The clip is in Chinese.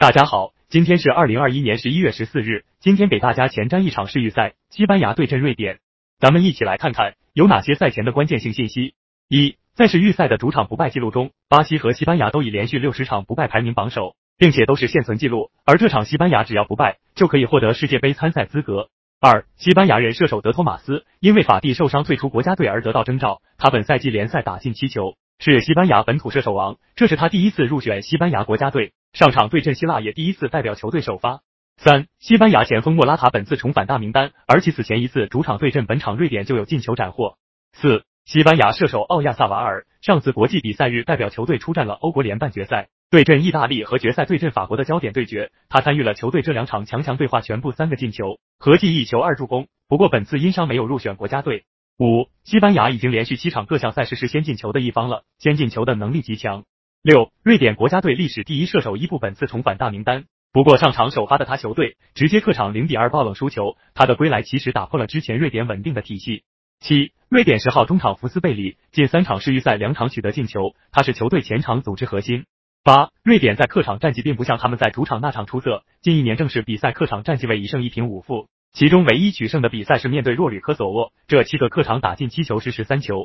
大家好，今天是二零二一年十一月十四日。今天给大家前瞻一场世预赛，西班牙对阵瑞典。咱们一起来看看有哪些赛前的关键性信息。一，在世预赛的主场不败记录中，巴西和西班牙都已连续六十场不败排名榜首，并且都是现存记录。而这场西班牙只要不败，就可以获得世界杯参赛资格。二，西班牙人射手德托马斯因为法蒂受伤退出国家队而得到征召，他本赛季联赛打进七球，是西班牙本土射手王，这是他第一次入选西班牙国家队。上场对阵希腊也第一次代表球队首发。三，西班牙前锋莫拉塔本次重返大名单，而其此前一次主场对阵本场瑞典就有进球斩获。四，西班牙射手奥亚萨瓦尔上次国际比赛日代表球队出战了欧国联半决赛，对阵意大利和决赛对阵法国的焦点对决，他参与了球队这两场强强对话，全部三个进球，合计一球二助攻。不过本次因伤没有入选国家队。五，西班牙已经连续七场各项赛事是先进球的一方了，先进球的能力极强。六，瑞典国家队历史第一射手伊布本次重返大名单，不过上场首发的他球队直接客场零比二爆冷输球，他的归来其实打破了之前瑞典稳定的体系。七，瑞典十号中场福斯贝里近三场世预赛两场取得进球，他是球队前场组织核心。八，瑞典在客场战绩并不像他们在主场那场出色，近一年正式比赛客场战绩为一胜一平五负，其中唯一取胜的比赛是面对弱旅科索沃，这七个客场打进七球是十三球。